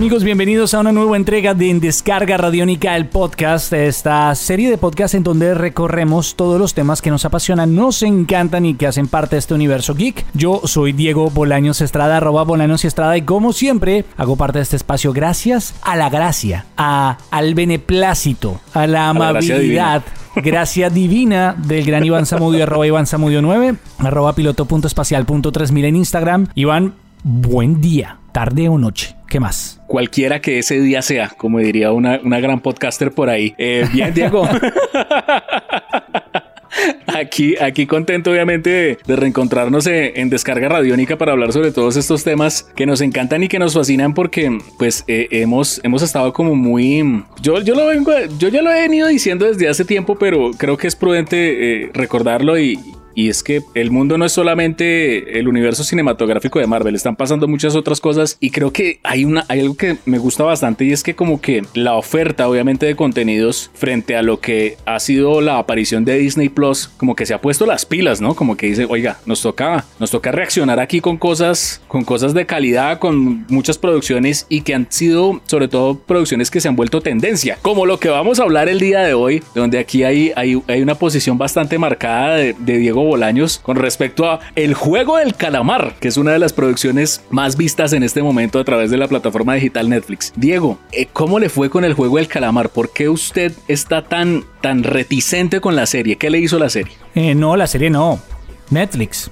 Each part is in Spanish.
Amigos, bienvenidos a una nueva entrega de En Descarga Radiónica, el podcast, esta serie de podcasts en donde recorremos todos los temas que nos apasionan, nos encantan y que hacen parte de este universo geek. Yo soy Diego Bolaños Estrada, arroba Bolaños Estrada, y como siempre, hago parte de este espacio gracias a la gracia, a, al beneplácito, a la amabilidad. Gracia divina del gran Iván Samudio, arroba Iván Samudio 9, arroba piloto.espacial.3000 en Instagram. Iván, buen día, tarde o noche. ¿Qué más? Cualquiera que ese día sea, como diría una, gran podcaster por ahí. Eh, bien, Diego. Aquí, aquí contento obviamente de, reencontrarnos en, Descarga Radiónica para hablar sobre todos estos temas que nos encantan y que nos fascinan porque pues eh, hemos, hemos estado como muy... Yo, yo, lo vengo, yo ya lo he venido diciendo desde hace tiempo, pero creo que es prudente eh, recordarlo y, y es que el mundo no es solamente el universo cinematográfico de Marvel, están pasando muchas otras cosas y creo que hay, una, hay algo que me gusta bastante y es que como que la oferta obviamente de contenidos frente a lo que ha sido la aparición de Disney Plus, como que se ha puesto las pilas, ¿no? Como que dice, oiga, nos toca, nos toca reaccionar aquí con cosas, con cosas de calidad, con muchas producciones y que han sido sobre todo producciones que se han vuelto tendencia, como lo que vamos a hablar el día de hoy, donde aquí hay, hay, hay una posición bastante marcada de, de Diego Bolaños con respecto a El juego del calamar, que es una de las producciones más vistas en este momento a través de la plataforma digital Netflix. Diego, eh, ¿cómo le fue con El juego del calamar? ¿Por qué usted está tan, tan reticente con la serie? ¿Qué le hizo la serie? Eh, no, la serie no. Netflix.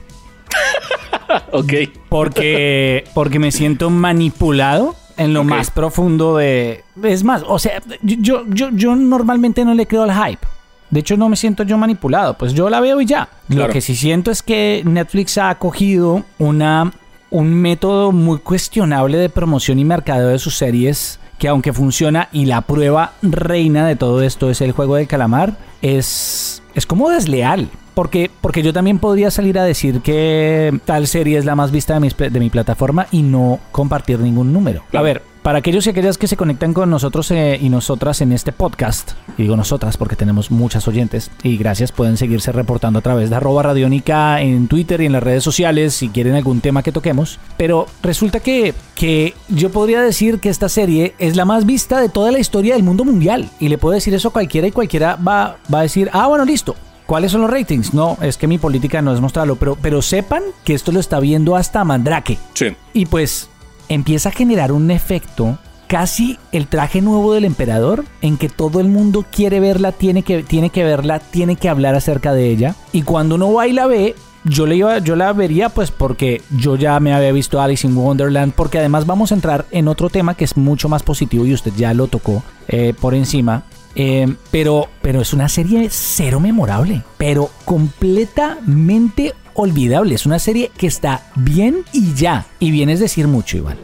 ok. Porque, porque me siento manipulado en lo más profundo de... Es más, o sea, yo, yo, yo normalmente no le creo al hype. De hecho, no me siento yo manipulado, pues yo la veo y ya. Lo que sí siento es que Netflix ha cogido una, un método muy cuestionable de promoción y mercadeo de sus series, que aunque funciona y la prueba reina de todo esto es el juego del calamar, es, es como desleal. Porque, porque yo también podría salir a decir que tal serie es la más vista de mi, de mi plataforma y no compartir ningún número. A ver, para aquellos y aquellas que se conectan con nosotros eh, y nosotras en este podcast, y digo nosotras porque tenemos muchas oyentes, y gracias, pueden seguirse reportando a través de arroba radiónica en Twitter y en las redes sociales si quieren algún tema que toquemos. Pero resulta que, que yo podría decir que esta serie es la más vista de toda la historia del mundo mundial. Y le puedo decir eso a cualquiera y cualquiera va, va a decir, ah, bueno, listo, ¿Cuáles son los ratings? No, es que mi política no es mostrarlo, pero, pero sepan que esto lo está viendo hasta Mandrake. Sí. Y pues empieza a generar un efecto casi el traje nuevo del emperador, en que todo el mundo quiere verla, tiene que, tiene que verla, tiene que hablar acerca de ella. Y cuando uno va y la ve, yo, le yo la vería pues porque yo ya me había visto Alice in Wonderland, porque además vamos a entrar en otro tema que es mucho más positivo y usted ya lo tocó eh, por encima. Eh, pero, pero es una serie cero memorable, pero completamente olvidable. Es una serie que está bien y ya. Y bien es decir mucho, igual.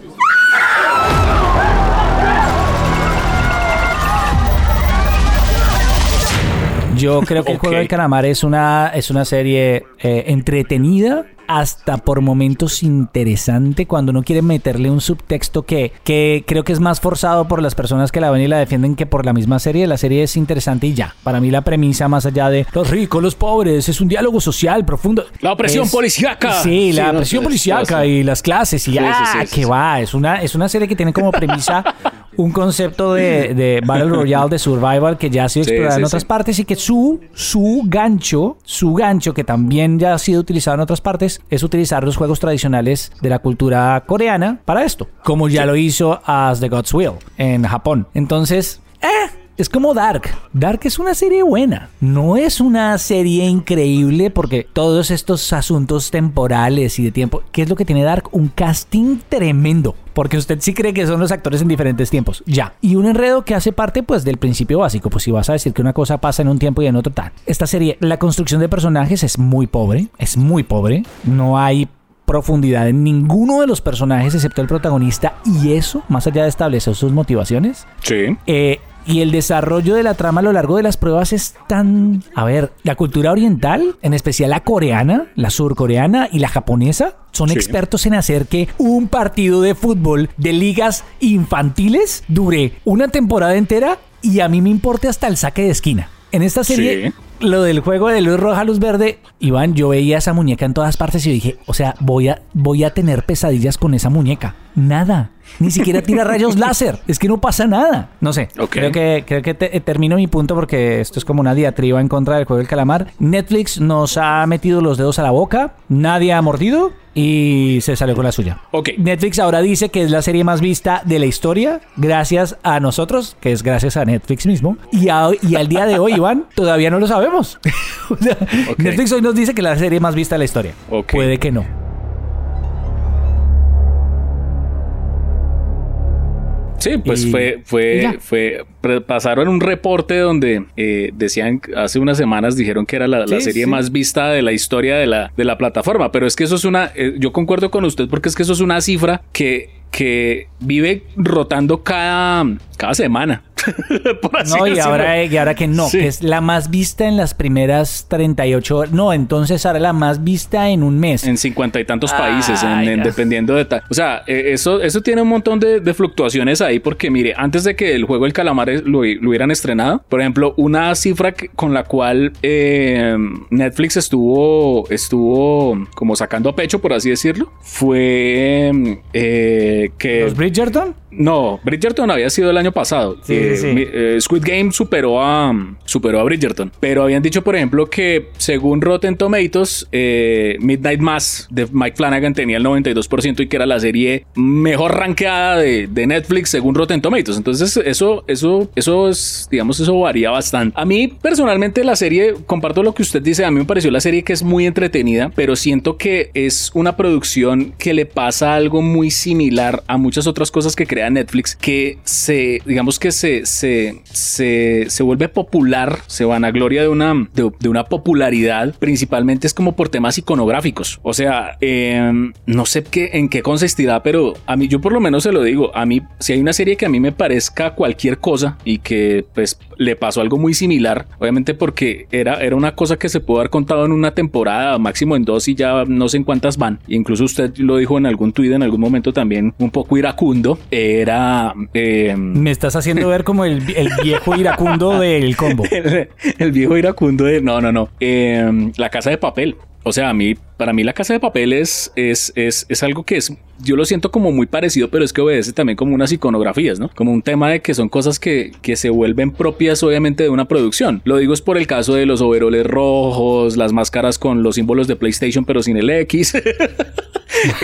Yo creo que el juego del calamar es una, es una serie eh, entretenida, hasta por momentos interesante cuando uno quiere meterle un subtexto que, que creo que es más forzado por las personas que la ven y la defienden que por la misma serie. La serie es interesante y ya. Para mí la premisa más allá de los ricos, los pobres, es un diálogo social profundo. La opresión policíaca. Sí, la opresión policíaca y las clases y ya, que va. Es una, es una serie que tiene como premisa un concepto de, de, Battle Royale, de Survival, que ya ha sido explorado en otras partes y que su, su gancho, su gancho, que también ya ha sido utilizado en otras partes, es utilizar los juegos tradicionales de la cultura coreana para esto, como ya lo hizo As the God's Will en Japón. Entonces, eh, es como Dark. Dark es una serie buena. No es una serie increíble porque todos estos asuntos temporales y de tiempo. ¿Qué es lo que tiene Dark? Un casting tremendo. Porque usted sí cree que son los actores en diferentes tiempos. Ya. Y un enredo que hace parte pues del principio básico. Pues si vas a decir que una cosa pasa en un tiempo y en otro tal. Esta serie, la construcción de personajes es muy pobre. Es muy pobre. No hay profundidad en ninguno de los personajes excepto el protagonista y eso, más allá de establecer sus motivaciones, Sí. eh, y el desarrollo de la trama a lo largo de las pruebas es tan... A ver, la cultura oriental, en especial la coreana, la surcoreana y la japonesa, son Sí. expertos en hacer que un partido de fútbol de ligas infantiles dure una temporada entera y a mí me importe hasta el saque de esquina. En esta serie, Sí. lo del juego de luz roja, luz verde, Iván, yo veía esa muñeca en todas partes y dije, o sea, voy a, voy a tener pesadillas con esa muñeca. Nada. Ni siquiera tira rayos láser. Es que no pasa nada. No sé. Creo que, creo que te- termino mi punto porque esto es como una diatriba en contra del juego del calamar. Netflix nos ha metido los dedos a la boca, nadie ha mordido y se salió con la suya. Ok. Netflix ahora dice que es la serie más vista de la historia, gracias a nosotros, que es gracias a Netflix mismo. Y, a- y al día de hoy, Iván, todavía no lo sabemos. O sea, Ok. Netflix hoy nos dice que es la serie más vista de la historia. Ok. Puede que no. Sí, pues Y- fue, fue, fue, pasaron un reporte donde eh, decían, hace unas semanas dijeron que era la, serie sí. más vista de la historia de la, de la plataforma, pero es que eso es una, eh, yo concuerdo con usted porque es que eso es una cifra que, que vive rotando cada, cada semana. Por así No, y decirlo. ahora, y ahora que no, Sí. que es la más vista en las primeras 38 horas. No, entonces ahora la más vista en un mes. En cincuenta y tantos países, en- dependiendo de tal. O sea, eh, eso, eso tiene un montón de, de fluctuaciones ahí, porque mire, antes de que el juego del calamar lo, lo hubieran estrenado, por ejemplo, una cifra que- con la cual eh, Netflix estuvo, estuvo como sacando a pecho, por así decirlo, fue eh, que. ¿Los Bridgerton? No, Bridgerton había sido el año pasado. Sí, Eh, eh, Squid Game superó a, superó a Bridgerton. Pero habían dicho, por ejemplo, que según Rotten Tomatoes, eh, Midnight Mass de Mike Flanagan tenía el 92% y que era la serie mejor rankeada de, de Netflix según Rotten Tomatoes. Entonces, eso, eso, eso es, digamos, eso varía bastante. A mí, personalmente, la serie, comparto lo que usted dice, a mí me pareció la serie que es muy entretenida, pero siento que es una producción que le pasa algo muy similar a muchas otras cosas que crea Netflix, que se, digamos que se, se, se, se vuelve popular, se van a gloria de una, de, una popularidad, principalmente es como por temas iconográficos. O sea, eh, no sé qué, en qué consistirá, pero a mí, yo por lo menos se lo digo, a mí, si hay una serie que a mí me parezca cualquier cosa y que pues le pasó algo muy similar, obviamente porque era, era una cosa que se pudo haber contado en una temporada, máximo en dos y ya no sé en cuántas van. Incluso usted lo dijo en algún tuit en algún momento también un poco iracundo. Era eh, Me estás haciendo ver como el, el viejo iracundo del combo. el, viejo iracundo de no, no, no. Eh, la casa de papel. O sea, a mí, para mí la casa de papel es, es, es, algo que es, yo lo siento como muy parecido, pero es que obedece también como unas iconografías, ¿no? Como un tema de que son cosas que, que se vuelven propias obviamente de una producción. Lo digo es por el caso de los overoles rojos, las máscaras con los símbolos de PlayStation pero sin el X.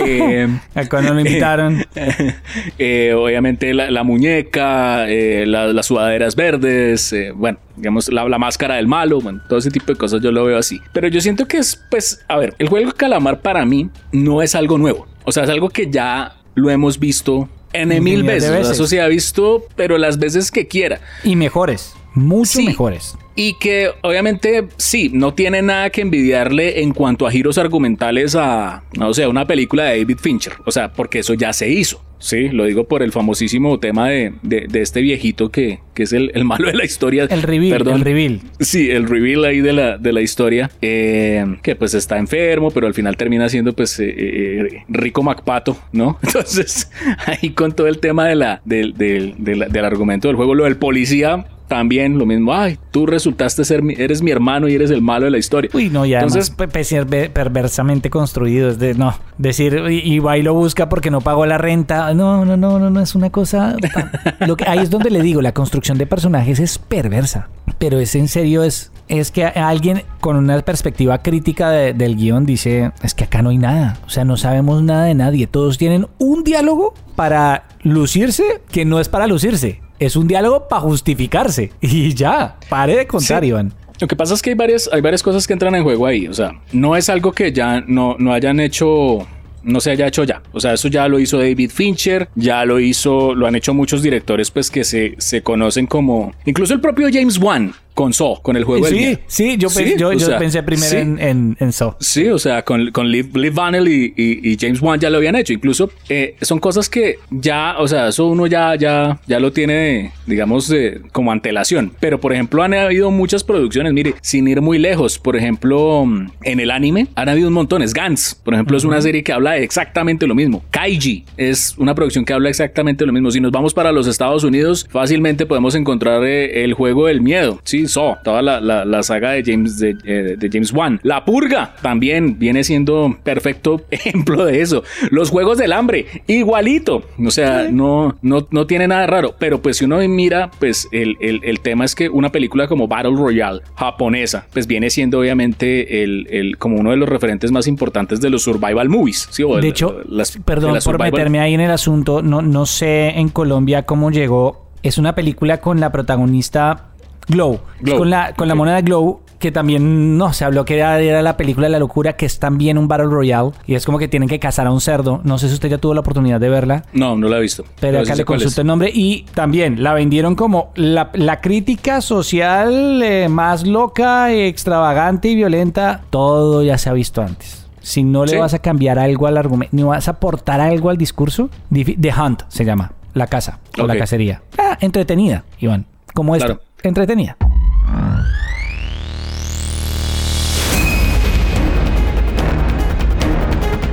Eh, Cuando lo invitaron. eh, obviamente la, la muñeca, eh, la- las sudaderas verdes, eh, bueno, digamos la, la máscara del malo, bueno, todo ese tipo de cosas yo lo veo así. Pero yo siento que es, pues, a ver, el juego calamar para mí no es algo nuevo. O sea, es algo que ya lo hemos visto en mil veces. Veces. Eso se ha visto, pero las veces que quiera. Y mejores. Mucho Sí. mejores. Y que obviamente sí, no tiene nada que envidiarle en cuanto a giros argumentales a, no sé, una película de David Fincher. O sea, porque eso ya se hizo. Sí, lo digo por el famosísimo tema de, de- de este viejito que, que es el, el malo de la historia. El reveal. Perdón. El reveal. Sí, el reveal ahí de la, de la historia, eh, que pues está enfermo, pero al final termina siendo pues eh, eh, rico Macpato, ¿no? Entonces, ahí con todo el tema de la, del, del- del- del argumento del juego, lo del policía, también lo mismo, ay, tú resultaste ser, mi- eres mi hermano y eres el malo de la historia. Uy, no, y además Entonces- pe- pe- perver- perversamente construido. Es de, no, decir, y, y va y lo busca porque no pagó la renta. No, no, no, no, no, es una cosa... Lo que, ahí es donde le digo, la construcción de personajes es perversa. Pero es en serio, es, es que alguien con una perspectiva crítica de- del guion dice, es que acá no hay nada. O sea, no sabemos nada de nadie. Todos tienen un diálogo para lucirse que no es para lucirse. Es un diálogo para justificarse. Y ya, pare de contar, Sí. Iván. Lo que pasa es que hay varias, hay varias cosas que entran en juego ahí. O sea, no es algo que ya no, no hayan hecho. No se haya hecho ya. O sea, eso ya lo hizo David Fincher, ya lo hizo, lo han hecho muchos directores, pues que se, se conocen como. Incluso el propio James Wan con Saw, con el juego del Sí, miedo. sí, yo, Sí, yo, yo sea, pensé primero sí. en, en, en Saw. Sí, o sea, con, con Liv, Liv y, y- y James Wan ya lo habían hecho. Incluso eh, son cosas que ya, o sea, eso uno ya, ya, ya lo tiene, digamos, de- como antelación. Pero, por ejemplo, han habido muchas producciones, mire, sin ir muy lejos. Por ejemplo, mm, en el anime han habido un montón. Es Gantz, por ejemplo, es una serie que habla de exactamente lo mismo. Kaiji es una producción que habla exactamente lo mismo. Si nos vamos para los Estados Unidos, fácilmente podemos encontrar eh, el juego del miedo. Sí, Saw, toda la, la- la saga de James, de, eh, de James Wan. La Purga también viene siendo perfecto ejemplo de eso. Los Juegos del Hambre, igualito. O sea, no, no, no tiene nada raro. Pero pues si uno mira, pues el, el- el tema es que una película como Battle Royale japonesa, pues viene siendo obviamente el, el- como uno de los referentes más importantes de los survival movies. ¿sí? O De hecho, las- perdón por survival- meterme ahí en el asunto, no, no sé en Colombia cómo llegó. Es una película con la protagonista Glow, Glow, con la, con la moneda Glow, que también no se habló que era, era la película de la locura, que es también un Battle Royale, y es como que tienen que cazar a un cerdo. No sé si usted ya tuvo la oportunidad de verla. No, no la he visto. Pero sí acá le consulto el nombre y también la vendieron como la, la crítica social eh, más loca, extravagante y violenta. Todo ya se ha visto antes. Si no le Sí. vas a cambiar algo al argumento, ni vas a aportar algo al discurso, The Hunt se llama, la caza o la cacería. Ah, entretenida, Iván, como esto, Claro. Entretenida.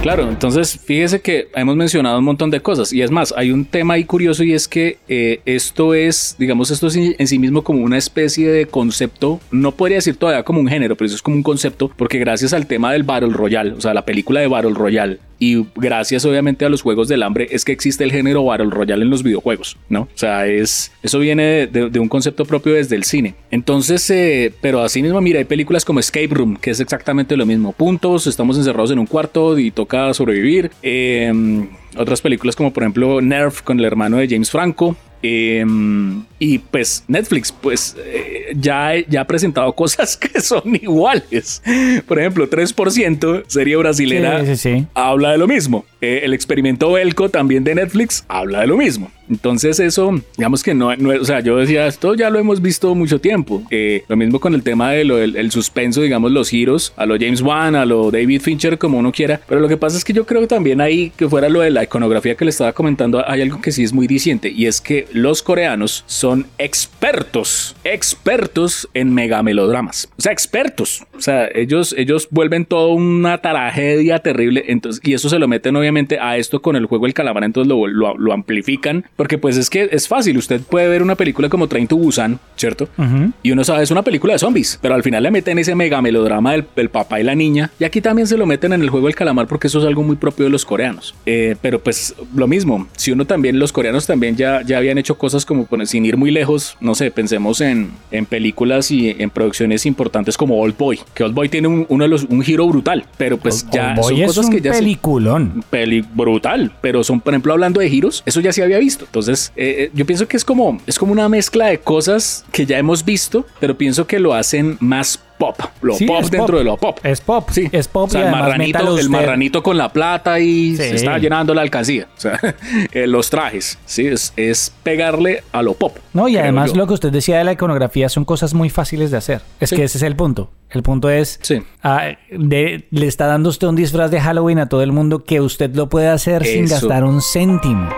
Claro, entonces fíjese que hemos mencionado un montón de cosas y es más, hay un tema ahí curioso y es que eh, esto es, digamos, esto es en en sí mismo como una especie de concepto, no podría decir todavía como un género, pero eso es como un concepto porque gracias al tema del Battle Royale, o sea, la película de Battle Royale y gracias obviamente a los juegos del hambre es que existe el género Battle Royale en los videojuegos, ¿no? O sea, es, eso viene de, un concepto propio desde el cine. Entonces, eh, pero así mismo, mira, hay películas como Escape Room, que es exactamente lo mismo. Puntos, estamos encerrados en un cuarto y toca sobrevivir. Eh, otras películas como por ejemplo Nerf con el hermano de James Franco. Eh, y pues Netflix pues eh, ya, ya ha presentado cosas que son iguales. Por ejemplo, 3%, serie brasilera, Sí, sí, sí. habla de lo mismo. Eh, el experimento Belco también de Netflix habla de lo mismo. Entonces eso, digamos que no, no o sea, yo decía, esto ya lo hemos visto mucho tiempo. Eh, lo mismo con el tema de lo del el suspenso, digamos, los giros, a lo James Wan, a lo David Fincher, como uno quiera. Pero lo que pasa es que yo creo que también ahí, que fuera lo de la iconografía que le estaba comentando, hay algo que sí es muy diciente y es que los coreanos son expertos, expertos en megamelodramas. O sea, expertos. O sea, ellos, ellos vuelven todo una tragedia terrible. Entonces, y eso se lo meten obviamente a esto con el juego El Calamar, entonces lo, lo- lo amplifican. Porque pues es que es fácil. Usted puede ver una película como Train to Busan, ¿cierto? Y uno sabe, es una película de zombies, pero al final le meten ese mega melodrama del, del papá y la niña. Y aquí también se lo meten en el juego del calamar porque eso es algo muy propio de los coreanos. Eh, pero pues lo mismo, si uno también, los coreanos también ya, ya habían hecho cosas como sin ir muy lejos, no sé, pensemos en, en películas y en producciones importantes como Old Boy, que Old Boy tiene un, uno de los, un giro brutal, pero pues ya Old Boy son es cosas un que ya se- peliculón. peli brutal, pero son, por ejemplo, hablando de giros, eso ya se había visto. Entonces, eh, eh, yo pienso que es como, es como una mezcla de cosas que ya hemos visto, pero pienso que lo hacen más pop, lo Sí, pop dentro pop. de lo pop. Es pop, Sí, es pop O sea, y el marranito, el con la plata y Sí. se está llenando la alcancía. O sea, eh, los trajes, sí, es, es pegarle a lo pop. No, y además yo. lo que usted decía de la iconografía son cosas muy fáciles de hacer. Es Sí. que ese es el punto. El punto es, Sí. ah, de- le está dando usted un disfraz de Halloween a todo el mundo que usted lo puede hacer sin gastar un céntimo.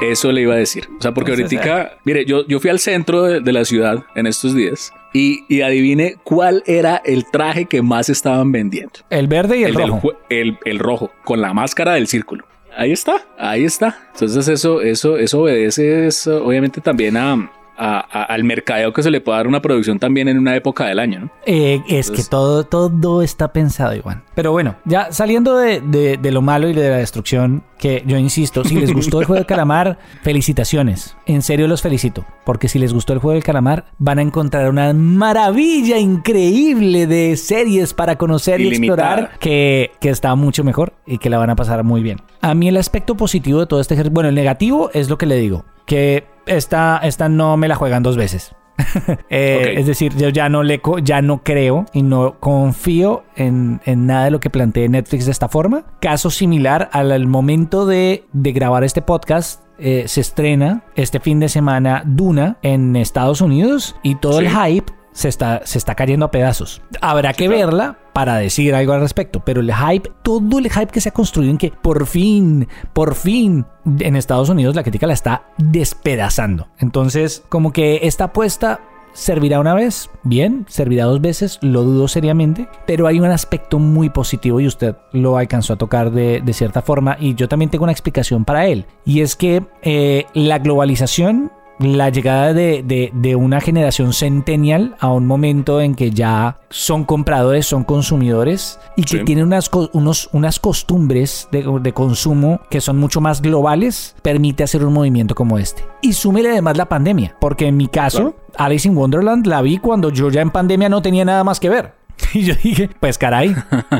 Eso le iba a decir. O sea, porque Entonces, ahorita, mire, yo, yo fui al centro de, de la ciudad en estos días y, y adivine cuál era el traje que más estaban vendiendo. El verde y el, rojo. el, el rojo, con la máscara del círculo. Ahí está, ahí está. Entonces eso, eso, eso obedece obviamente también a, a- a- al mercadeo que se le puede dar una producción también en una época del año, ¿no? Eh, es que todo, todo está pensado, Iván. Pero bueno, ya saliendo de, de- de lo malo y de la destrucción, que yo insisto, si les gustó el juego del calamar, felicitaciones. En serio los felicito. Porque si les gustó el juego del calamar, van a encontrar una maravilla increíble de series para conocer y explorar que, que está mucho mejor y que la van a pasar muy bien. A mí el aspecto positivo de todo este ejercicio, bueno, el negativo es lo que le digo, que esta, esta no me la juegan dos veces. Eh, es decir, yo ya no le ya no creo y no confío en, nada de lo que plantee Netflix de esta forma. Caso similar al, momento de, grabar este podcast. Eh, se estrena este fin de semana Duna en Estados Unidos y todo el hype se está, se está cayendo a pedazos. Habrá que verla para decir algo al respecto, pero el hype, todo el hype que se ha construido en que por fin, por fin, en Estados Unidos la crítica la está despedazando. Entonces, como que esta apuesta servirá una vez, bien, servirá dos veces, lo dudo seriamente, pero hay un aspecto muy positivo y usted lo alcanzó a tocar de, cierta forma y yo también tengo una explicación para él, y es que eh, la globalización la llegada de, una generación centennial a un momento en que ya son compradores, son consumidores y que tienen unas, unos, unas costumbres de, consumo que son mucho más globales, permite hacer un movimiento como este. Y súmele además la pandemia, porque en mi caso, Alice in Wonderland la vi cuando yo ya en pandemia no tenía nada más que ver. Y yo dije, pues caray,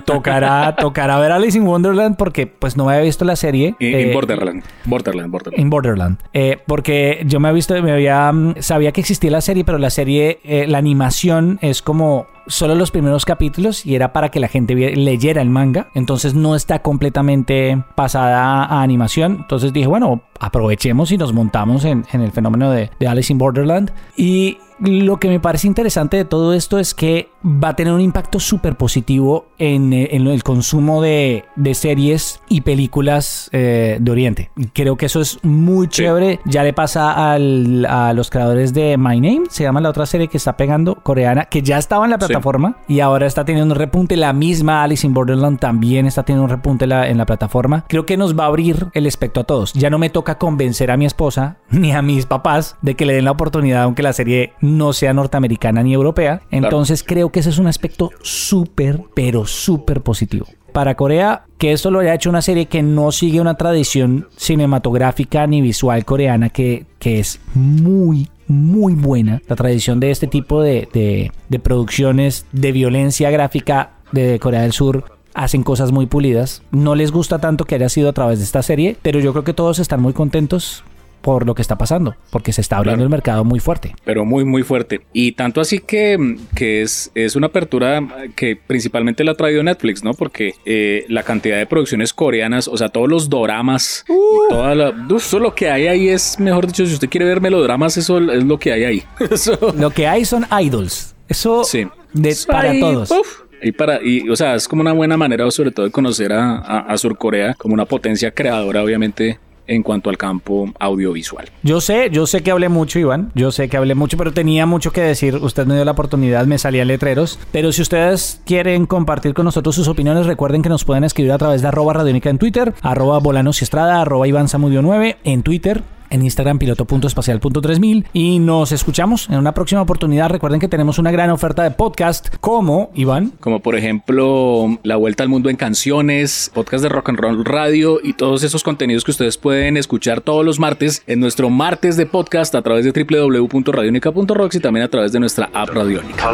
tocará, tocará ver Alice in Wonderland porque pues no me había visto la serie. En, eh, Borderland. Borderland, Borderland. En Borderland. Eh, porque yo me había visto, me había, mm, sabía que existía la serie, pero la serie, eh, la animación es como solo los primeros capítulos y era para que la gente leyera el manga. Entonces no está completamente pasada a animación. Entonces dije, bueno, aprovechemos y nos montamos en, el fenómeno de, de Alice in Borderland. Y lo que me parece interesante de todo esto es que va a tener un impacto súper positivo en, el consumo de, series y películas eh, de Oriente. Creo que eso es muy chévere. Ya le pasa a los creadores de My Name, se llama la otra serie que está pegando, coreana, que ya estaba en la plataforma y ahora está teniendo un repunte. La misma Alice in Borderland también está teniendo un repunte en la plataforma. Creo que nos va a abrir el espectro a todos. Ya no me toca convencer a mi esposa ni a mis papás de que le den la oportunidad, aunque la serie no sea norteamericana ni europea. Entonces creo que ese es un aspecto súper, pero súper positivo. Para Corea, que esto lo haya hecho una serie que no sigue una tradición cinematográfica ni visual coreana, que, que es muy, muy buena. La tradición de este tipo de, de, de producciones de violencia gráfica de Corea del Sur hacen cosas muy pulidas. No les gusta tanto que haya sido a través de esta serie, pero yo creo que todos están muy contentos por lo que está pasando, porque se está abriendo el mercado muy fuerte. Pero muy, muy fuerte. Y tanto así que, que es, es una apertura que principalmente la ha traído Netflix, ¿no? Porque eh, la cantidad de producciones coreanas, o sea, todos los doramas, uh. toda la, eso lo que hay ahí es, mejor dicho, si usted quiere ver melodramas, eso es lo que hay ahí. Lo que hay son idols. Eso sí. de, para todos. Y para, y, o sea, es como una buena manera, sobre todo, de conocer a, a, a Surcorea como una potencia creadora, obviamente, en cuanto al campo audiovisual. Yo sé, yo sé que hablé mucho, Iván, yo sé que hablé mucho, pero tenía mucho que decir. Usted me dio la oportunidad, me salían letreros. Pero si ustedes quieren compartir con nosotros sus opiniones, recuerden que nos pueden escribir a través de arroba radiónica en Twitter, arroba volanos y estrada, arroba Iván Samudio 9 en Twitter, en Instagram piloto.espacial.3000 y nos escuchamos en una próxima oportunidad. Recuerden que tenemos una gran oferta de podcast como, Iván. Como por ejemplo La Vuelta al Mundo en Canciones, podcast de Rock and Roll Radio y todos esos contenidos que ustedes pueden escuchar todos los martes en nuestro martes de podcast a través de www.radionica.rocks y también a través de nuestra app Radionica.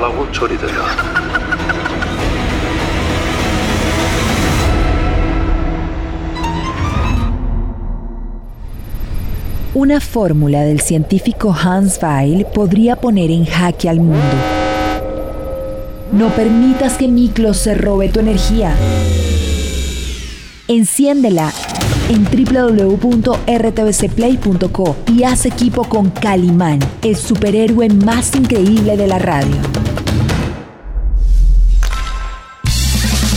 Una fórmula del científico Hans Weil podría poner en jaque al mundo. No permitas que Miklos se robe tu energía. Enciéndela en www.rtbcplay.co y haz equipo con Calimán, el superhéroe más increíble de la radio.